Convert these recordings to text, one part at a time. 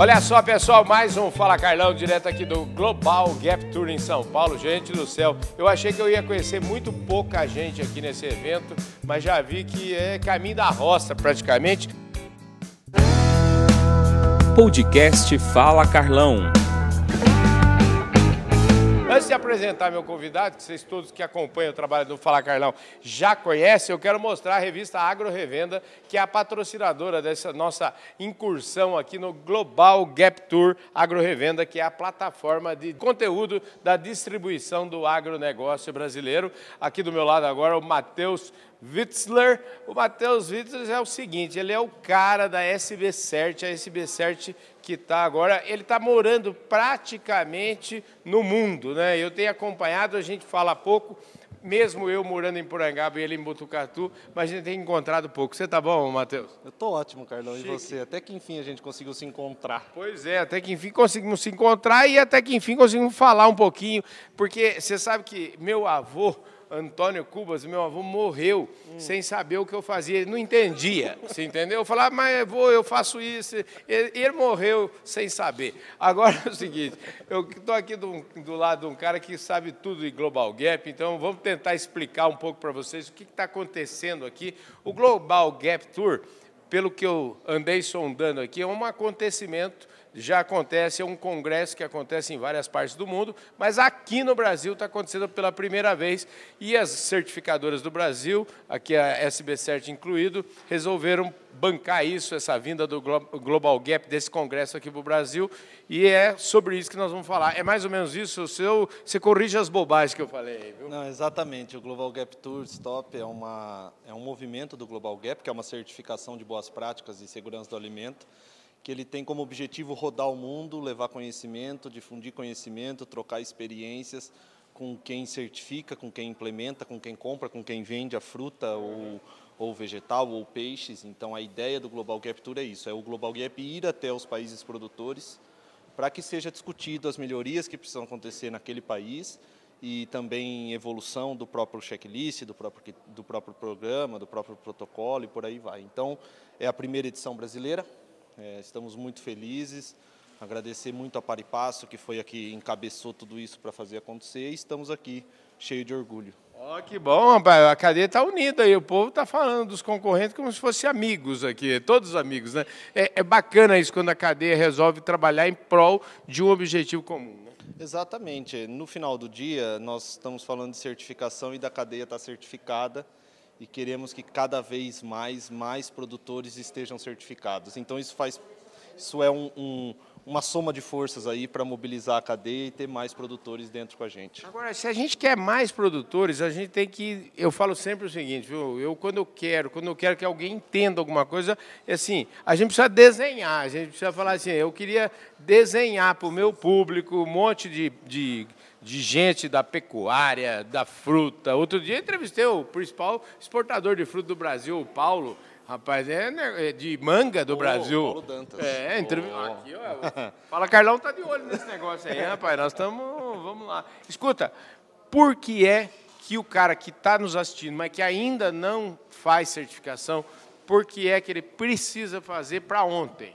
Olha só, pessoal, mais um Fala Carlão, direto aqui do Global Gap Tour em São Paulo. Gente do céu, eu achei que eu ia conhecer muito pouca gente aqui nesse evento, mas já vi que é caminho da roça praticamente. Podcast Fala Carlão. Antes de apresentar meu convidado, que vocês todos que acompanham o trabalho do Fala Carlão já conhecem, eu quero mostrar a revista Agro Revenda, que é a patrocinadora dessa nossa incursão aqui no Global Gap Tour Agro Revenda, que é a plataforma de conteúdo da distribuição do agronegócio brasileiro. Aqui do meu lado agora o Matheus Witzler. O Matheus Witzler é o seguinte, ele é o cara da SB Cert, a SB Cert que está agora, ele está morando praticamente no mundo, né? Eu tenho acompanhado, a gente fala pouco, mesmo eu morando em Porangaba e ele em Botucatu, mas a gente tem encontrado pouco. Você tá bom, Matheus? Eu tô ótimo, Carlão. Chique. E você? Até que enfim a gente conseguiu se encontrar. Pois é, até que enfim conseguimos se encontrar e até que enfim conseguimos falar um pouquinho, porque você sabe que meu avô Antônio Cubas, meu avô, morreu hum. sem saber o que eu fazia. Ele não entendia, você entendeu? Eu falava, mas vou, eu faço isso. Ele, ele, morreu sem saber. Agora é o seguinte, eu estou aqui do, do, lado de um cara que sabe tudo de Global Gap, então vamos tentar explicar um pouco para vocês o que está acontecendo aqui. O Global Gap Tour, pelo que eu andei sondando aqui, é um acontecimento já acontece, é um congresso que acontece em várias partes do mundo, mas aqui no Brasil está acontecendo pela primeira vez e as certificadoras do Brasil, aqui a SB Cert incluído, resolveram bancar isso, essa vinda do Global Gap, desse congresso aqui para o Brasil, e é sobre isso que nós vamos falar. É mais ou menos isso, o seu, você corrige as bobagens que eu falei, viu? Não, exatamente. O Global Gap Tour Stop é, uma, é um movimento do Global Gap, que é uma certificação de boas práticas e segurança do alimento, que ele tem como objetivo rodar o mundo, levar conhecimento, difundir conhecimento, trocar experiências com quem certifica, com quem implementa, com quem compra, com quem vende a fruta ou, ou vegetal ou peixes. Então a ideia do Global Gap Tour é isso, é o Global Gap ir até os países produtores para que seja discutido as melhorias que precisam acontecer naquele país e também evolução do próprio checklist, do próprio, do próprio programa, do próprio protocolo e por aí vai. Então, é a primeira edição brasileira, é, estamos muito felizes. Agradecer muito a Paripasso, que foi aqui, encabeçou tudo isso para fazer acontecer. E estamos aqui, cheio de orgulho. Ó, oh, que bom, rapaz. A cadeia está unida aí. O povo está falando dos concorrentes como se fossem amigos aqui, todos amigos, né? É, é, bacana isso quando a cadeia resolve trabalhar em prol de um objetivo comum. Né? Exatamente. No final do dia, nós estamos falando de certificação e da cadeia está certificada e queremos que cada vez mais mais produtores estejam certificados. Então isso faz isso é um, um, uma soma de forças aí para mobilizar a cadeia e ter mais produtores dentro com a gente. Agora, se a gente quer mais produtores, a gente tem que. Eu falo sempre o seguinte, viu? Eu quando eu quero, quando eu quero que alguém entenda alguma coisa, é assim, a gente precisa desenhar, a gente precisa falar assim, eu queria desenhar para o meu público um monte de, de de gente da pecuária, da fruta. Outro dia entrevistei o principal exportador de fruta do Brasil, o Paulo. Rapaz, é, né, é de manga do oh, Brasil. Paulo Dantas. É, entrevista. Oh. Aqui, ó. Fala, Carlão tá de olho nesse negócio aí, rapaz. Nós estamos. Vamos lá. Escuta, por que é que o cara que está nos assistindo, mas que ainda não faz certificação, por que é que ele precisa fazer para ontem?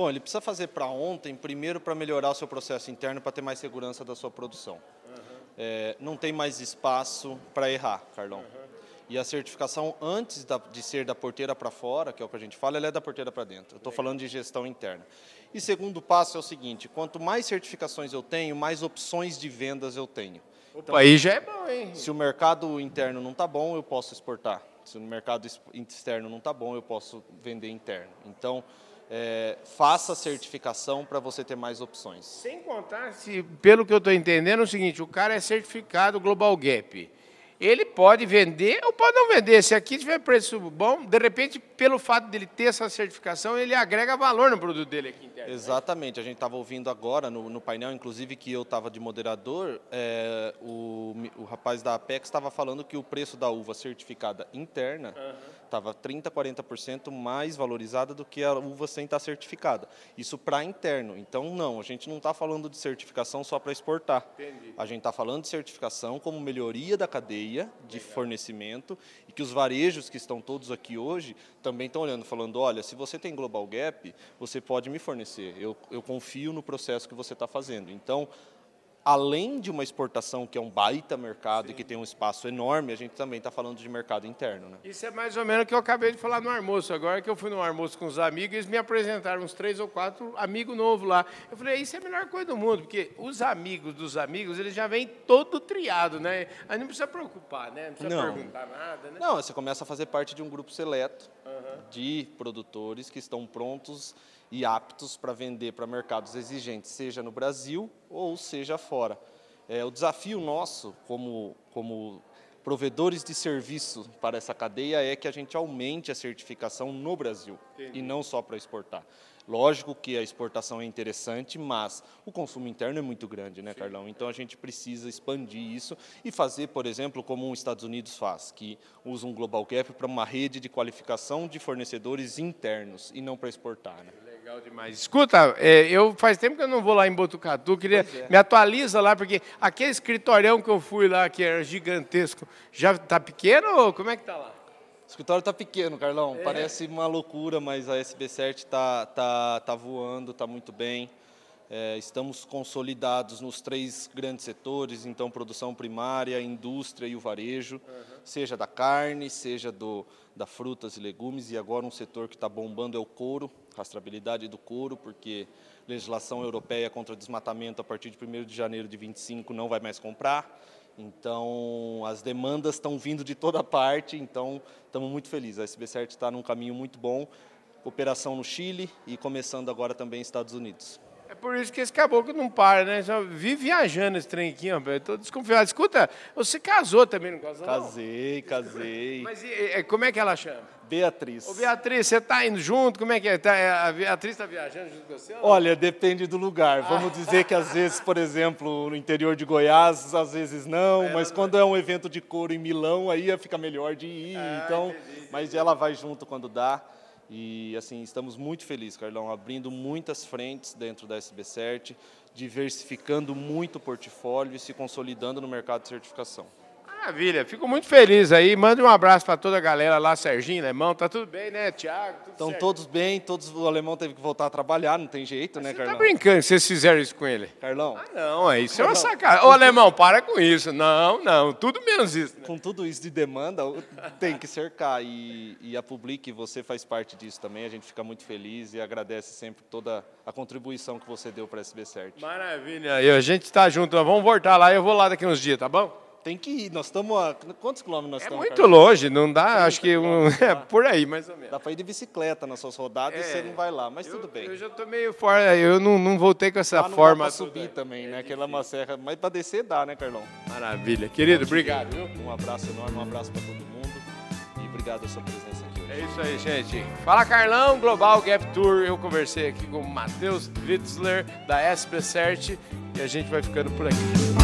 Bom, ele precisa fazer para ontem, primeiro para melhorar o seu processo interno, para ter mais segurança da sua produção. Uhum. É, não tem mais espaço para errar, Carlão. Uhum. E a certificação, antes da, de ser da porteira para fora, que é o que a gente fala, ela é da porteira para dentro. Eu estou falando de gestão interna. E segundo passo é o seguinte: quanto mais certificações eu tenho, mais opções de vendas eu tenho. Opa, então, aí já é bom, hein? Se o mercado interno não está bom, eu posso exportar. Se o mercado externo não está bom, eu posso vender interno. Então, é, faça a certificação para você ter mais opções. Sem contar, se, pelo que eu estou entendendo, é o seguinte, o cara é certificado Global Gap ele pode vender ou pode não vender. Se aqui tiver preço bom, de repente, pelo fato dele ter essa certificação, ele agrega valor no produto dele aqui interno. Né? Exatamente. A gente estava ouvindo agora no, no, painel, inclusive que eu estava de moderador, é, o, o rapaz da Apex estava falando que o preço da uva certificada interna estava 30%, 40% mais valorizada do que a uva sem estar certificada. Isso para interno. Então, não, a gente não está falando de certificação só para exportar. Entendi. A gente está falando de certificação como melhoria da cadeia de fornecimento e que os varejos que estão todos aqui hoje também estão olhando, falando, olha, se você tem Global Gap, você pode me fornecer. Eu, eu confio no processo que você está fazendo. Então, além de uma exportação que é um baita mercado Sim. e que tem um espaço enorme, a gente também está falando de mercado interno. Né? Isso é mais ou menos o que eu acabei de falar no almoço. Agora que eu fui no almoço com os amigos, eles me apresentaram uns três ou quatro amigos novos lá. Eu falei, isso é a melhor coisa do mundo, porque os amigos dos amigos, eles já vêm todo triado, né? Aí não precisa preocupar, né? Não precisa não. perguntar nada, né? Não, você começa a fazer parte de um grupo seleto uhum. de produtores que estão prontos e aptos para vender para mercados exigentes, seja no Brasil ou seja fora. É, o desafio nosso, como, como provedores de serviço para essa cadeia, é que a gente aumente a certificação no Brasil Entendi. e não só para exportar. Lógico que a exportação é interessante, mas o consumo interno é muito grande, né, Sim. Carlão? Então a gente precisa expandir isso e fazer, por exemplo, como os Estados Unidos faz, que usa um Global Gap para uma rede de qualificação de fornecedores internos e não para exportar. Né? Legal demais. Escuta, é, eu faz tempo que eu não vou lá em Botucatu, queria é. me atualiza lá, porque aquele escritorião que eu fui lá, que era gigantesco, já está pequeno ou como é que está lá? O escritório está pequeno, Carlão. É. Parece uma loucura, mas a SB7 está tá, tá voando, está muito bem. É, estamos consolidados nos três grandes setores, então produção primária, indústria e o varejo, uhum. seja da carne, seja do, da frutas e legumes, e agora um setor que está bombando é o couro, rastreabilidade do couro, porque legislação europeia contra desmatamento a partir de 1 de janeiro de 25 não vai mais comprar. Então, as demandas estão vindo de toda parte, então estamos muito felizes. A SB7 está num caminho muito bom, operação no Chile e começando agora também nos Estados Unidos. É por isso que esse caboclo não para, né? Só vive viajando esse trem aqui, rapaz. Estou desconfiado. Escuta, você casou também, não casou? Casei, casei. Mas e, como é que ela chama? Beatriz. Ô, Beatriz, você está indo junto? Como é que é? Tá, é, a Beatriz está viajando junto com você? Olha, depende do lugar. Vamos dizer que às vezes, por exemplo, no interior de Goiás, às vezes não, é, mas quando é um evento de couro em Milão, aí fica melhor de ir. Ah, então, entendi, mas ela vai junto quando dá. E assim, estamos muito felizes, Carlão, abrindo muitas frentes dentro da SBCert, diversificando muito o portfólio e se consolidando no mercado de certificação. Maravilha, fico muito feliz aí. Mande um abraço para toda a galera lá, Serginho, Alemão, tá tudo bem, né, Tiago? Estão todos bem, todos o Alemão teve que voltar a trabalhar, não tem jeito, Mas né, você Carlão? Você tá brincando, vocês fizeram isso com ele? Carlão? Ah, não, é isso é uma sacada. Ô, Alemão, para com isso. Não, não, tudo menos isso. Né? Com tudo isso de demanda, tem que cercar. E, e a Public, você faz parte disso também, a gente fica muito feliz e agradece sempre toda a contribuição que você deu para a SB Cert. Maravilha, e a gente está junto, vamos voltar lá, eu vou lá daqui uns dias, tá bom? Tem que ir. Nós estamos a. Quantos quilômetros nós é estamos? É muito longe, não dá, acho que. Um, é por aí, mais ou menos. Dá para ir de bicicleta nas suas rodadas é, e você não vai lá, mas eu, tudo bem. Eu já estou meio fora, eu não, não voltei com essa lá forma. Dá subir também, né? Aquela é uma serra. Mas para descer dá, né, Carlão? Maravilha. Querido, obrigado. Viu? Um abraço enorme, um abraço para todo mundo. E obrigado pela sua presença aqui hoje. É isso aí, gente. Fala Carlão, Global Gap Tour. Eu conversei aqui com o Matheus Witzler, da SB Cert, e a gente vai ficando por aqui.